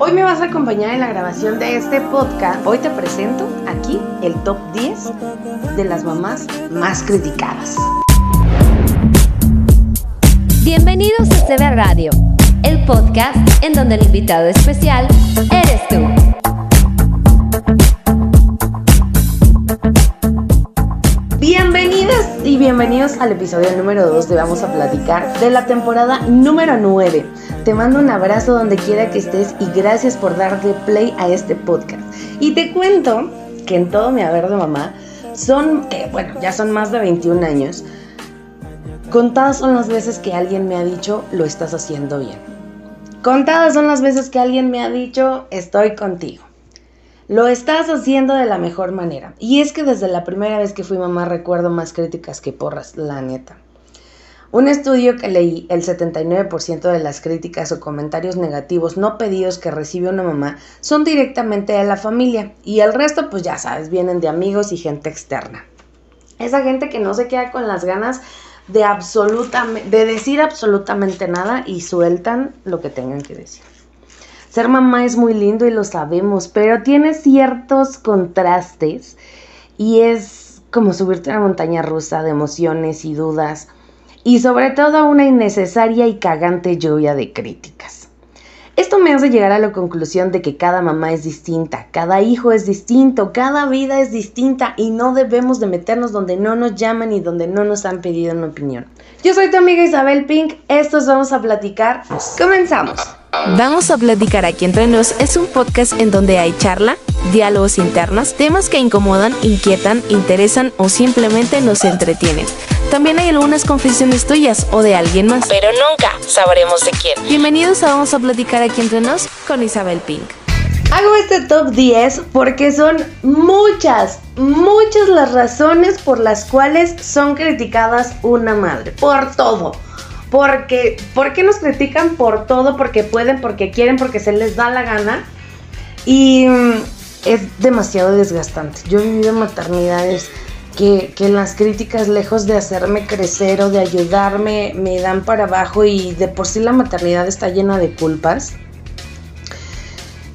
Hoy me vas a acompañar en la grabación de este podcast. Hoy te presento aquí el top 10 de las mamás más criticadas. Bienvenidos a CB Radio, el podcast en donde el invitado especial eres tú. Bienvenidas y bienvenidos al episodio número 2 de Vamos a platicar de la temporada número 9 te mando un abrazo donde quiera que estés y gracias por darle play a este podcast. Y te cuento que en todo mi haber de mamá son, que bueno, ya son más de 21 años. Contadas son las veces que alguien me ha dicho, lo estás haciendo bien. Contadas son las veces que alguien me ha dicho, estoy contigo. Lo estás haciendo de la mejor manera. Y es que desde la primera vez que fui mamá recuerdo más críticas que porras, la neta. Un estudio que leí, el 79% de las críticas o comentarios negativos no pedidos que recibe una mamá son directamente de la familia y el resto pues ya sabes, vienen de amigos y gente externa. Esa gente que no se queda con las ganas de, de decir absolutamente nada y sueltan lo que tengan que decir. Ser mamá es muy lindo y lo sabemos, pero tiene ciertos contrastes y es como subirte a una montaña rusa de emociones y dudas y sobre todo una innecesaria y cagante lluvia de críticas. Esto me hace llegar a la conclusión de que cada mamá es distinta, cada hijo es distinto, cada vida es distinta y no debemos de meternos donde no nos llaman y donde no nos han pedido una opinión. Yo soy tu amiga Isabel Pink, estos vamos a platicar. Comenzamos. Vamos a platicar aquí entre nos es un podcast en donde hay charla, diálogos internos, temas que incomodan, inquietan, interesan o simplemente nos entretienen. También hay algunas confesiones tuyas o de alguien más. Pero nunca sabremos de quién. Bienvenidos a Vamos a platicar aquí entre nos con Isabel Pink. Hago este top 10 porque son muchas, muchas las razones por las cuales son criticadas una madre. Por todo. Porque, ¿Por qué nos critican por todo? Porque pueden, porque quieren, porque se les da la gana. Y mm, es demasiado desgastante. Yo he vivido maternidades que, las críticas, lejos de hacerme crecer o de ayudarme, me dan para abajo y de por sí la maternidad está llena de culpas.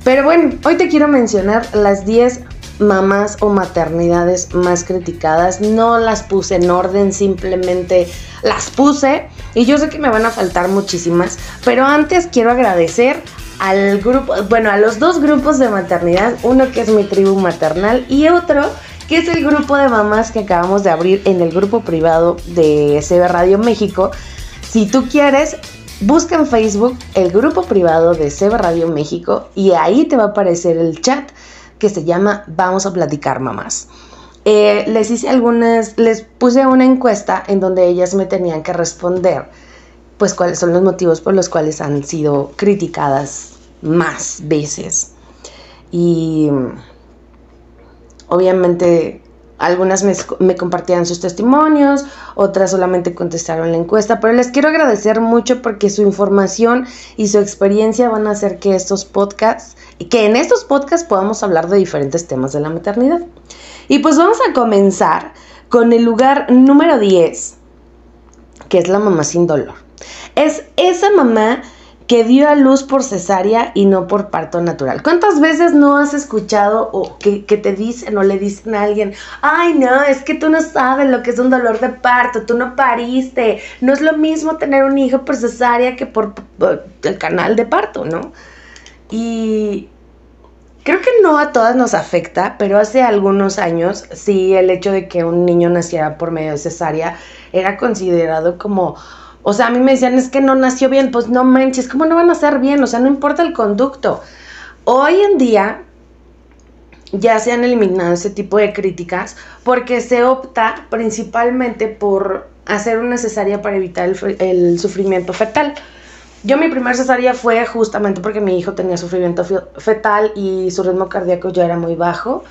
Pero bueno, hoy te quiero mencionar las 10 mamás o maternidades más criticadas. No las puse en orden, simplemente las puse. Y yo sé que me van a faltar muchísimas. Pero antes quiero agradecer al grupo, bueno, a los dos grupos de maternidad. Uno que es mi tribu maternal y otro que es el grupo de mamás que acabamos de abrir en el grupo privado de CB Radio México. Si tú quieres, busca en Facebook el grupo privado de CB Radio México y ahí te va a aparecer el chat que se llama Vamos a platicar mamás. Eh, les hice algunas, les puse una encuesta en donde ellas me tenían que responder, pues cuáles son los motivos por los cuales han sido criticadas más veces. Y Obviamente algunas me, compartían sus testimonios, otras solamente contestaron la encuesta, pero les quiero agradecer mucho porque su información y su experiencia van a hacer que estos podcasts, que en estos podcasts podamos hablar de diferentes temas de la maternidad. Y pues vamos a comenzar con el lugar número 10, que es la mamá sin dolor. Es esa mamá que dio a luz por cesárea y no por parto natural. ¿Cuántas veces no has escuchado o que, te dicen o le dicen a alguien, ay no, es que tú no sabes lo que es un dolor de parto, tú no pariste, no es lo mismo tener un hijo por cesárea que por, el canal de parto, ¿no? Y creo que no a todas nos afecta, pero hace algunos años sí el hecho de que un niño naciera por medio de cesárea era considerado como o sea, a mí me decían, es que no nació bien, pues no manches, ¿cómo no van a nacer bien? O sea, no importa el conducto. Hoy en día ya se han eliminado ese tipo de críticas porque se opta principalmente por hacer una cesárea para evitar el, sufrimiento fetal. Yo mi primer cesárea fue justamente porque mi hijo tenía sufrimiento fetal y su ritmo cardíaco ya era muy bajo.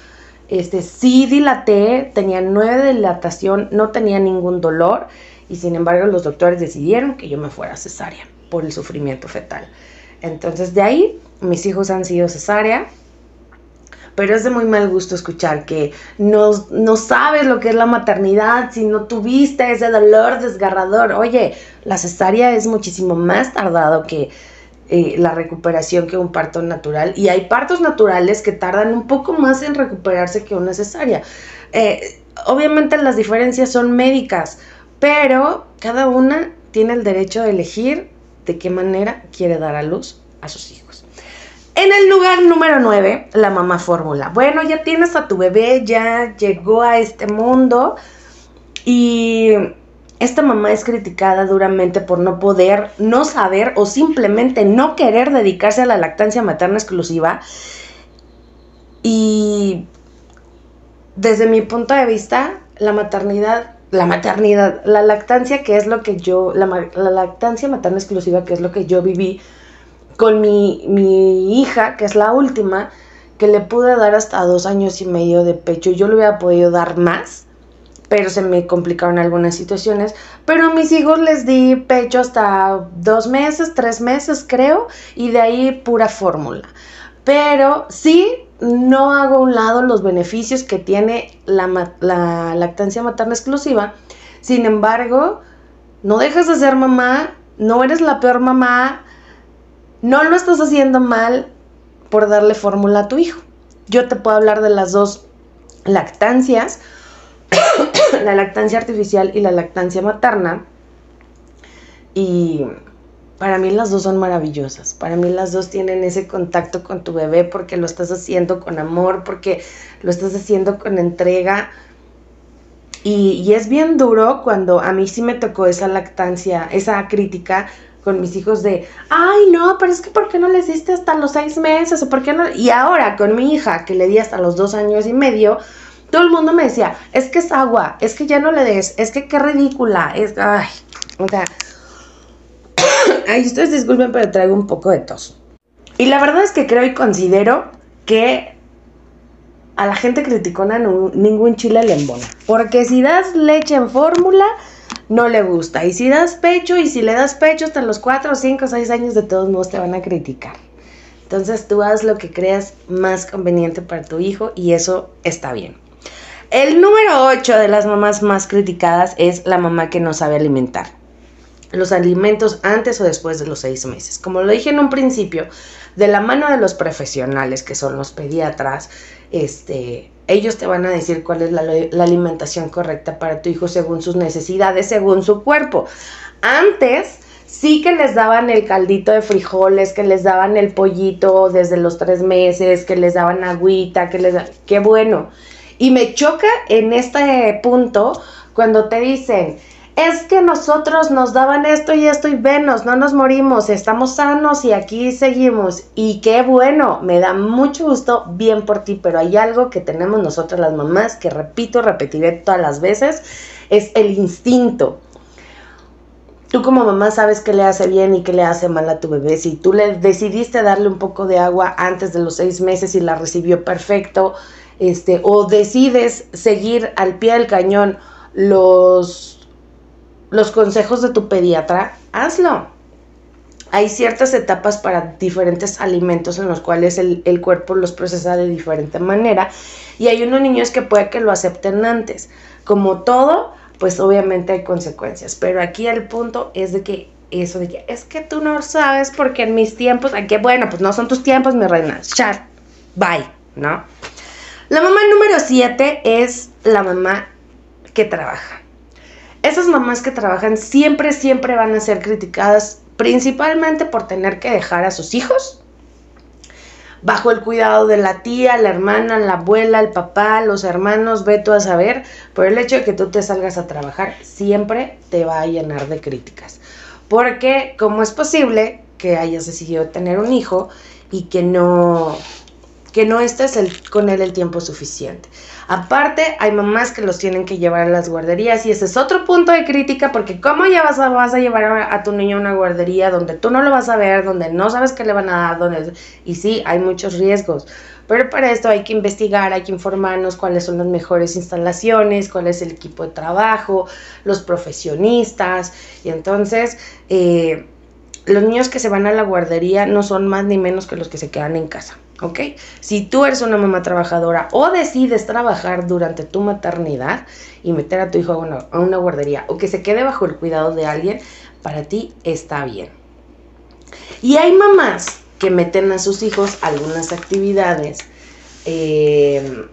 Este, sí dilaté, tenía nueve de dilatación, no tenía ningún dolor y sin embargo los doctores decidieron que yo me fuera cesárea por el sufrimiento fetal. Entonces de ahí mis hijos han sido cesárea, pero es de muy mal gusto escuchar que no, no sabes lo que es la maternidad si no tuviste ese dolor desgarrador. Oye, la cesárea es muchísimo más tardado que eh, la recuperación que un parto natural. Y hay partos naturales que tardan un poco más en recuperarse que una cesárea. Eh, obviamente las diferencias son médicas, pero cada una tiene el derecho de elegir de qué manera quiere dar a luz a sus hijos. En el lugar número 9, la mamá fórmula. Bueno, ya tienes a tu bebé, ya llegó a este mundo y esta mamá es criticada duramente por no poder, no saber o simplemente no querer dedicarse a la lactancia materna exclusiva. Y desde mi punto de vista, la maternidad, la maternidad, la lactancia, que es lo que yo, la, lactancia materna exclusiva, que es lo que yo viví con mi, mi hija, que es la última, que le pude dar hasta dos años y medio de pecho. Yo le hubiera podido dar más pero se me complicaron algunas situaciones. Pero a mis hijos les di pecho hasta dos meses, tres meses creo, y de ahí pura fórmula. Pero sí, no hago a un lado los beneficios que tiene la, la lactancia materna exclusiva. Sin embargo, no dejas de ser mamá, no eres la peor mamá, no lo estás haciendo mal por darle fórmula a tu hijo. Yo te puedo hablar de las dos lactancias la lactancia artificial y la lactancia materna. Y para mí las dos son maravillosas. Para mí las dos tienen ese contacto con tu bebé porque lo estás haciendo con amor, porque lo estás haciendo con entrega. Y, es bien duro cuando a mí sí me tocó esa lactancia, esa crítica con mis hijos de, ay no, pero es que ¿por qué no les diste hasta los seis meses? ¿O por qué no? Y ahora con mi hija, que le di hasta los dos años y medio, todo el mundo me decía, es que es agua, es que ya no le des, es que qué ridícula, es, ay, o sea, ay, ustedes disculpen, pero traigo un poco de tos. Y la verdad es que creo y considero que a la gente criticona ningún chile le embona. Porque si das leche en fórmula, no le gusta. Y si das pecho, y si le das pecho hasta los 4, 5, 6 años, de todos modos te van a criticar. Entonces tú haz lo que creas más conveniente para tu hijo y eso está bien. El número 8 de las mamás más criticadas es la mamá que no sabe alimentar. Los alimentos antes o después de los seis meses. Como lo dije en un principio, de la mano de los profesionales que son los pediatras, este, ellos te van a decir cuál es la, alimentación correcta para tu hijo según sus necesidades, según su cuerpo. Antes sí que les daban el caldito de frijoles, que les daban el pollito desde los tres meses, que les daban agüita, que les qué bueno. Y me choca en este punto cuando te dicen, es que nosotros nos daban esto y esto y venos, no nos morimos, estamos sanos y aquí seguimos. Y qué bueno, me da mucho gusto, bien por ti, pero hay algo que tenemos nosotras las mamás, que repito, repetiré todas las veces, es el instinto. Tú como mamá sabes qué le hace bien y qué le hace mal a tu bebé. Si tú le decidiste darle un poco de agua antes de los seis meses y la recibió perfecto, este, o decides seguir al pie del cañón los, los consejos de tu pediatra, hazlo. Hay ciertas etapas para diferentes alimentos en los cuales el, el cuerpo los procesa de diferente manera y hay unos niños que puede que lo acepten antes. Como todo, pues obviamente hay consecuencias, pero aquí el punto es de que eso de que es que tú no sabes porque en mis tiempos, que bueno, pues no son tus tiempos, mi reina, chat, bye, ¿no? La mamá número 7 es la mamá que trabaja. Esas mamás que trabajan siempre, siempre van a ser criticadas principalmente por tener que dejar a sus hijos bajo el cuidado de la tía, la hermana, la abuela, el papá, los hermanos, ve tú a saber, por el hecho de que tú te salgas a trabajar, siempre te va a llenar de críticas. Porque, ¿cómo es posible que hayas decidido tener un hijo y que no que no estés con él el tiempo suficiente. Aparte, hay mamás que los tienen que llevar a las guarderías y ese es otro punto de crítica porque ¿cómo ya vas a, llevar a, tu niño a una guardería donde tú no lo vas a ver, donde no sabes qué le van a dar, donde... Y sí, hay muchos riesgos. Pero para esto hay que investigar, hay que informarnos cuáles son las mejores instalaciones, cuál es el equipo de trabajo, los profesionistas. Y entonces, eh, los niños que se van a la guardería no son más ni menos que los que se quedan en casa. ¿Ok? Si tú eres una mamá trabajadora o decides trabajar durante tu maternidad y meter a tu hijo a una, guardería o que se quede bajo el cuidado de alguien, para ti está bien. Y hay mamás que meten a sus hijos algunas actividades eh,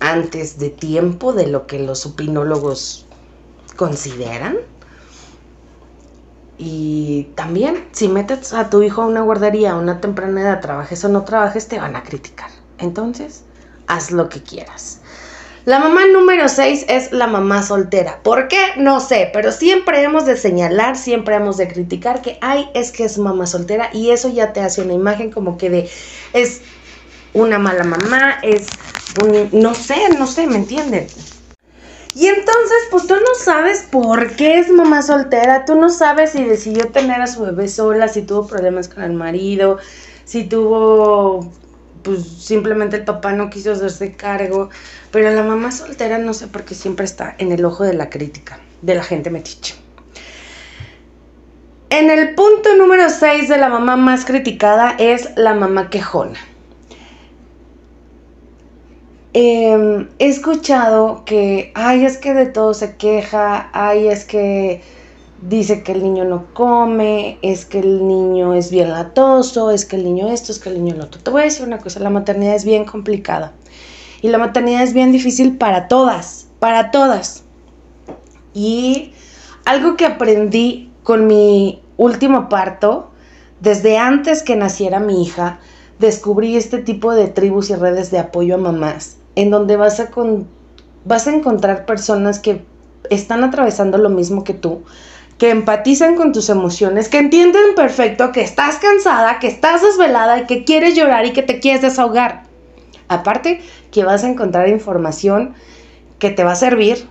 antes de tiempo de lo que los opinólogos consideran. Y también, si metes a tu hijo a una guardería a una temprana edad, trabajes o no trabajes, te van a criticar. Entonces, haz lo que quieras. La mamá número 6 es la mamá soltera. ¿Por qué? No sé, pero siempre hemos de señalar, siempre hemos de criticar que hay es que es mamá soltera y eso ya te hace una imagen como que de es una mala mamá, es un, no sé, no sé, ¿me entienden? Y entonces, pues tú no sabes por qué es mamá soltera, tú no sabes si decidió tener a su bebé sola, si tuvo problemas con el marido, si tuvo pues simplemente el papá no quiso hacerse cargo, pero la mamá soltera no sé por qué siempre está en el ojo de la crítica, de la gente metiche. En el punto número 6 de la mamá más criticada es la mamá quejona. Em, he escuchado que, ay, es que de todo se queja, ay, es que dice que el niño no come, es que el niño es bien latoso, es que el niño esto, es que el niño lo otro. Te voy a decir una cosa, la maternidad es bien complicada. Y la maternidad es bien difícil para todas, para todas. Y algo que aprendí con mi último parto, desde antes que naciera mi hija, descubrí este tipo de tribus y redes de apoyo a mamás, en donde vas a, vas a encontrar personas que están atravesando lo mismo que tú, que empatizan con tus emociones, que entienden perfecto que estás cansada, que estás desvelada y que quieres llorar y que te quieres desahogar. Aparte que vas a encontrar información que te va a servir,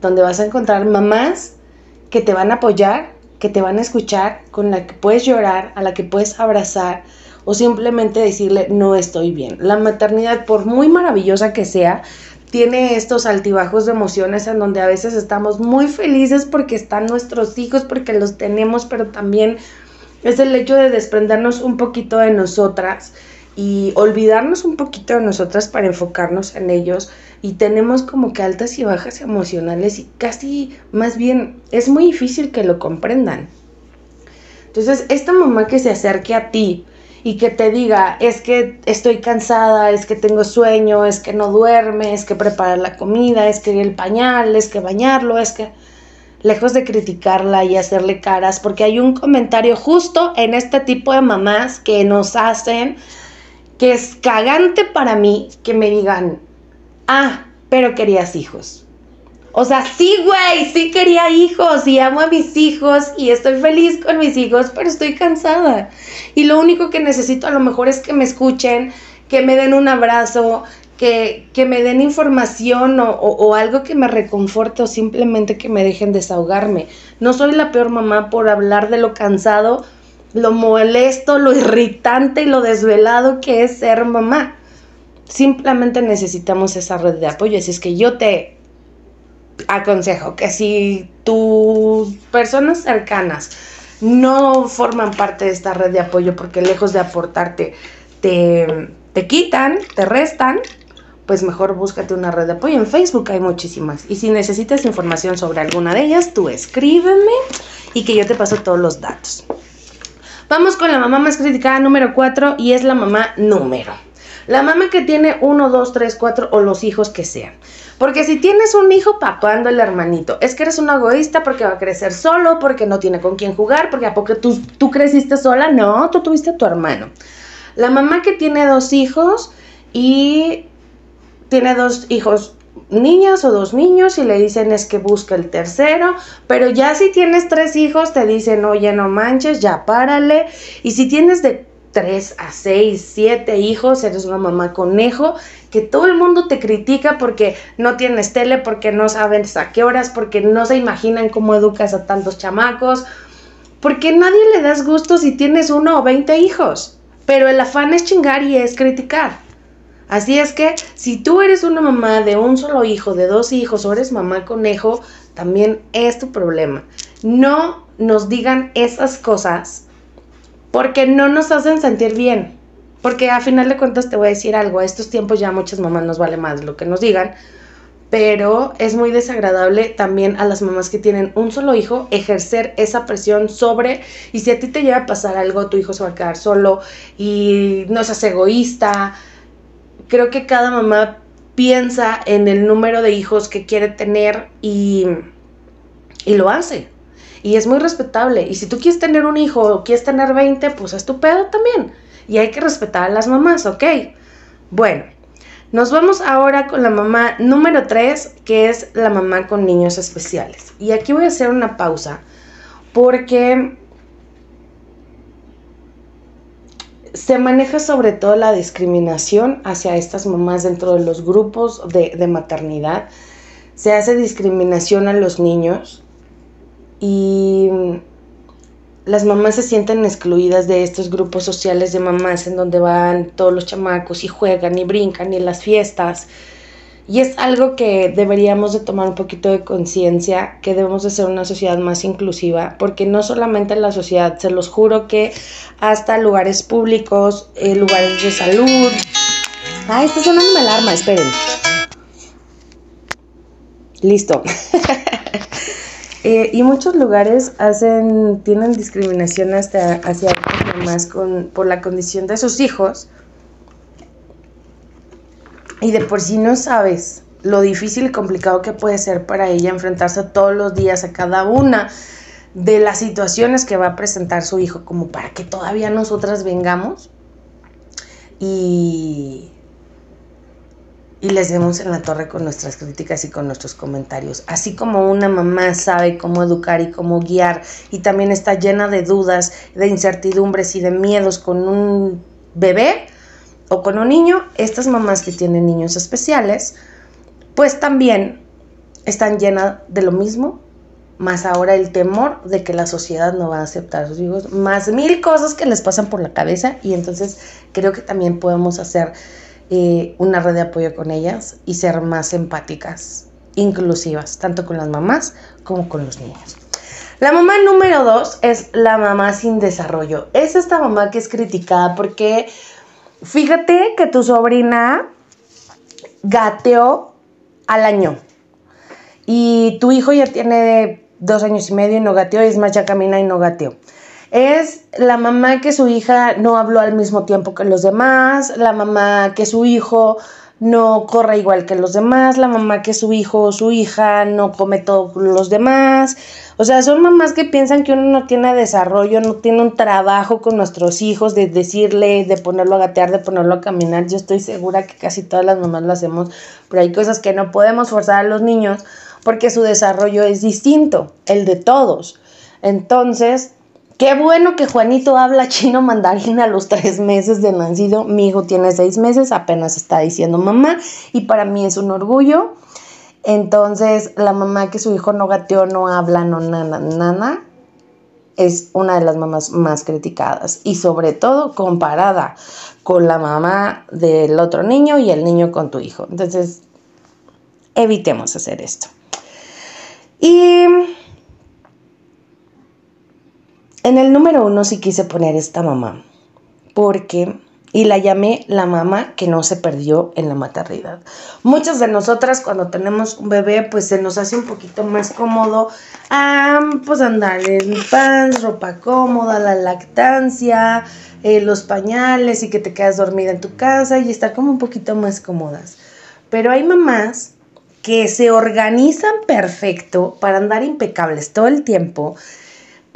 donde vas a encontrar mamás que te van a apoyar, que te van a escuchar, con la que puedes llorar, a la que puedes abrazar o simplemente decirle no estoy bien. La maternidad, por muy maravillosa que sea, tiene estos altibajos de emociones en donde a veces estamos muy felices porque están nuestros hijos, porque los tenemos, pero también es el hecho de desprendernos un poquito de nosotras y olvidarnos un poquito de nosotras para enfocarnos en ellos y tenemos como que altas y bajas emocionales y casi más bien es muy difícil que lo comprendan. Entonces, esta mamá que se acerque a ti, y que te diga, es que estoy cansada, es que tengo sueño, es que no duerme, es que preparar la comida, es que el pañal, es que bañarlo, es que lejos de criticarla y hacerle caras, porque hay un comentario justo en este tipo de mamás que nos hacen que es cagante para mí que me digan, ah, pero querías hijos. O sea, sí, güey, sí quería hijos y amo a mis hijos y estoy feliz con mis hijos, pero estoy cansada. Y lo único que necesito a lo mejor es que me escuchen, que me den un abrazo, que, me den información o, o, algo que me reconforte o simplemente que me dejen desahogarme. No soy la peor mamá por hablar de lo cansado, lo molesto, lo irritante y lo desvelado que es ser mamá. Simplemente necesitamos esa red de apoyo. Así es que yo te aconsejo que si tus personas cercanas no forman parte de esta red de apoyo porque lejos de aportarte te, te quitan, te restan, pues mejor búscate una red de apoyo. En Facebook hay muchísimas. Y si necesitas información sobre alguna de ellas, tú escríbeme y que yo te paso todos los datos. Vamos con la mamá más criticada número 4 y es la mamá número. La mamá que tiene uno, dos, tres, cuatro o los hijos que sean. Porque si tienes un hijo, ¿para cuándo el hermanito? Es que eres un egoísta porque va a crecer solo, porque no tiene con quién jugar, porque a poco tú, tú creciste sola. No, tú tuviste a tu hermano. La mamá que tiene dos hijos y tiene dos hijos niñas o dos niños y le dicen es que busca el tercero, pero ya si tienes tres hijos te dicen, oye, no manches, ya párale. Y si tienes de 3 a 6, 7 hijos, eres una mamá conejo, que todo el mundo te critica porque no tienes tele, porque no sabes a qué horas, porque no se imaginan cómo educas a tantos chamacos, porque nadie le das gusto si tienes uno o 20 hijos, pero el afán es chingar y es criticar. Así es que si tú eres una mamá de un solo hijo, de dos hijos, o eres mamá conejo, también es tu problema. No nos digan esas cosas porque no nos hacen sentir bien. Porque a final de cuentas te voy a decir algo, a estos tiempos ya muchas mamás nos vale más lo que nos digan, pero es muy desagradable también a las mamás que tienen un solo hijo ejercer esa presión sobre, y si a ti te llega a pasar algo, tu hijo se va a quedar solo y no seas egoísta. Creo que cada mamá piensa en el número de hijos que quiere tener y, y lo hace. Y es muy respetable. Y si tú quieres tener un hijo o quieres tener 20, pues es tu pedo también. Y hay que respetar a las mamás, ¿ok? Bueno, nos vamos ahora con la mamá número 3, que es la mamá con niños especiales. Y aquí voy a hacer una pausa porque se maneja sobre todo la discriminación hacia estas mamás dentro de los grupos de, de maternidad. Se hace discriminación a los niños y las mamás se sienten excluidas de estos grupos sociales de mamás en donde van todos los chamacos y juegan y brincan y las fiestas. Y es algo que deberíamos de tomar un poquito de conciencia, que debemos de ser una sociedad más inclusiva, porque no solamente en la sociedad, se los juro que hasta lugares públicos, eh, lugares de salud. Ay, está sonando una alarma, esperen. Listo. Eh, y muchos lugares hacen, tienen discriminación hasta hacia con, por la condición de sus hijos. Y de por sí no sabes lo difícil y complicado que puede ser para ella enfrentarse todos los días a cada una de las situaciones que va a presentar su hijo, como para que todavía nosotras vengamos y, y les demos en la torre con nuestras críticas y con nuestros comentarios. Así como una mamá sabe cómo educar y cómo guiar y también está llena de dudas, de incertidumbres y de miedos con un bebé o con un niño, estas mamás que tienen niños especiales, pues también están llenas de lo mismo, más ahora el temor de que la sociedad no va a aceptar a sus hijos, más mil cosas que les pasan por la cabeza y entonces creo que también podemos hacer una red de apoyo con ellas y ser más empáticas, inclusivas, tanto con las mamás como con los niños. La mamá número dos es la mamá sin desarrollo. Es esta mamá que es criticada porque fíjate que tu sobrina gateó al año y tu hijo ya tiene dos años y medio y no gateó, y es más, ya camina y no gateó es la mamá que su hija no habló al mismo tiempo que los demás, la mamá que su hijo no corre igual que los demás, la mamá que su hijo o su hija no come todos los demás. O sea, son mamás que piensan que uno no tiene desarrollo, no tiene un trabajo con nuestros hijos de decirle, de ponerlo a gatear, de ponerlo a caminar. Yo estoy segura que casi todas las mamás lo hacemos, pero hay cosas que no podemos forzar a los niños porque su desarrollo es distinto, el de todos. Entonces, Qué bueno que Juanito habla chino mandarín a los tres meses de nacido. Mi hijo tiene seis meses, apenas está diciendo mamá y para mí es un orgullo. Entonces, la mamá que su hijo no gateó, no habla, no nada, nada, es una de las mamás más criticadas y sobre todo comparada con la mamá del otro niño y el niño con tu hijo. Entonces, evitemos hacer esto. Y en el número uno sí quise poner esta mamá, porque, y la llamé la mamá que no se perdió en la maternidad. Muchas de nosotras cuando tenemos un bebé, pues se nos hace un poquito más cómodo, pues andar en pants, ropa cómoda, la lactancia, eh, los pañales y que te quedas dormida en tu casa y estar como un poquito más cómodas. Pero hay mamás que se organizan perfecto para andar impecables todo el tiempo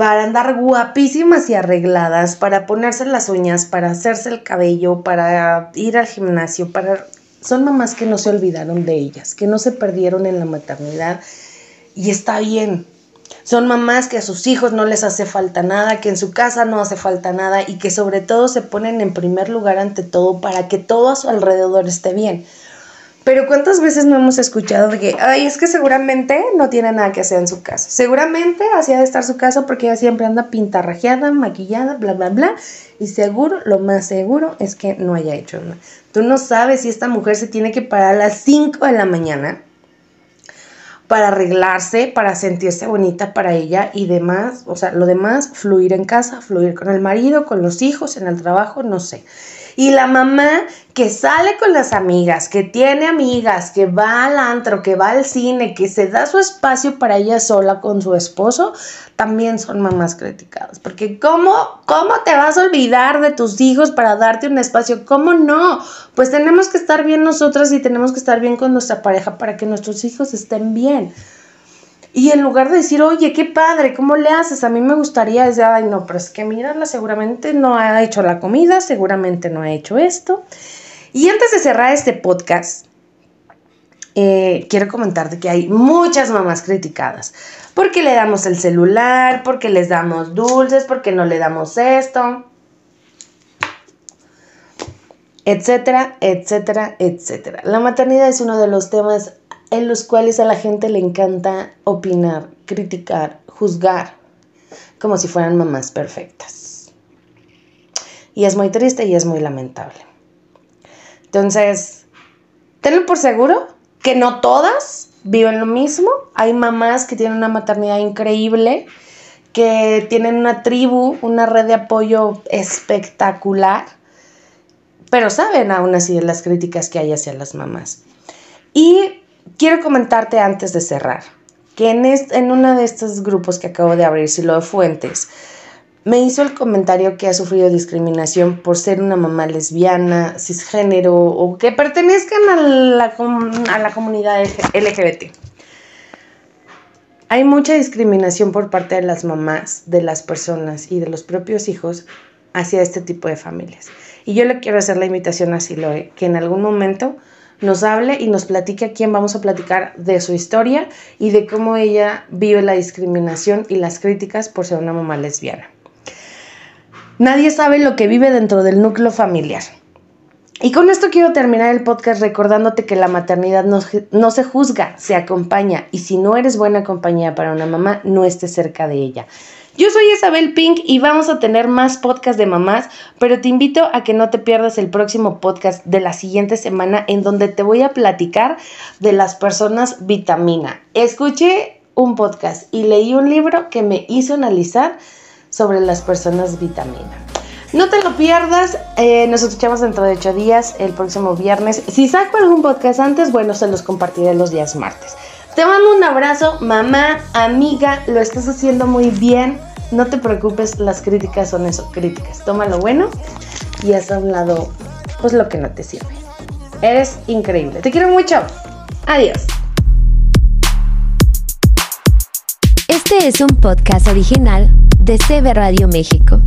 para andar guapísimas y arregladas, para ponerse las uñas, para hacerse el cabello, para ir al gimnasio, para son mamás que no se olvidaron de ellas, que no se perdieron en la maternidad y está bien. Son mamás que a sus hijos no les hace falta nada, que en su casa no hace falta nada y que sobre todo se ponen en primer lugar ante todo para que todo a su alrededor esté bien. Pero ¿cuántas veces no hemos escuchado de que, ay, es que seguramente no tiene nada que hacer en su casa? Seguramente hacía de estar su casa porque ella siempre anda pintarrajeada, maquillada, bla, bla, bla. Y seguro, lo más seguro es que no haya hecho nada. Tú no sabes si esta mujer se tiene que parar a las 5 de la mañana para arreglarse, para sentirse bonita para ella y demás, o sea, lo demás, fluir en casa, fluir con el marido, con los hijos, en el trabajo, no sé. Y la mamá que sale con las amigas, que tiene amigas, que va al antro, que va al cine, que se da su espacio para ella sola con su esposo, también son mamás criticadas. Porque ¿cómo, cómo te vas a olvidar de tus hijos para darte un espacio? ¿Cómo no? Pues tenemos que estar bien nosotras y tenemos que estar bien con nuestra pareja para que nuestros hijos estén bien. Y en lugar de decir, oye, qué padre, ¿cómo le haces? A mí me gustaría, decir, ay, no, pero es que mírala, seguramente no ha hecho la comida, seguramente no ha hecho esto. Y antes de cerrar este podcast, eh, quiero comentarte que hay muchas mamás criticadas. Porque le damos el celular, porque les damos dulces, porque no le damos esto, etcétera, etcétera, etcétera. La maternidad es uno de los temas en los cuales a la gente le encanta opinar, criticar, juzgar, como si fueran mamás perfectas. Y es muy triste y es muy lamentable. Entonces, tenlo por seguro que no todas viven lo mismo. Hay mamás que tienen una maternidad increíble, que tienen una tribu, una red de apoyo espectacular, pero saben aún así las críticas que hay hacia las mamás. Y quiero comentarte antes de cerrar que en, en uno de estos grupos que acabo de abrir, Silo de Fuentes, me hizo el comentario que ha sufrido discriminación por ser una mamá lesbiana, cisgénero o que pertenezcan a la, a la comunidad LGBT. Hay mucha discriminación por parte de las mamás, de las personas y de los propios hijos hacia este tipo de familias. Y yo le quiero hacer la invitación a Siloe, que en algún momento nos hable y nos platique a quién vamos a platicar de su historia y de cómo ella vive la discriminación y las críticas por ser una mamá lesbiana. Nadie sabe lo que vive dentro del núcleo familiar. Y con esto quiero terminar el podcast recordándote que la maternidad no, no, se juzga, se acompaña. Y si no eres buena compañía para una mamá, no estés cerca de ella. Yo soy Isabel Pink y vamos a tener más podcasts de mamás, pero te invito a que no te pierdas el próximo podcast de la siguiente semana en donde te voy a platicar de las personas vitamina. Escuché un podcast y leí un libro que me hizo analizar sobre las personas vitamina. No te lo pierdas, eh, nos escuchamos dentro de ocho días, el próximo viernes. Si saco algún podcast antes, bueno, se los compartiré los días martes. Te mando un abrazo, mamá, amiga, lo estás haciendo muy bien. No te preocupes, las críticas son eso, críticas. Toma lo bueno y has hablado pues lo que no te sirve. Eres increíble. Te quiero mucho. Adiós. Este es un podcast original de CB Radio México.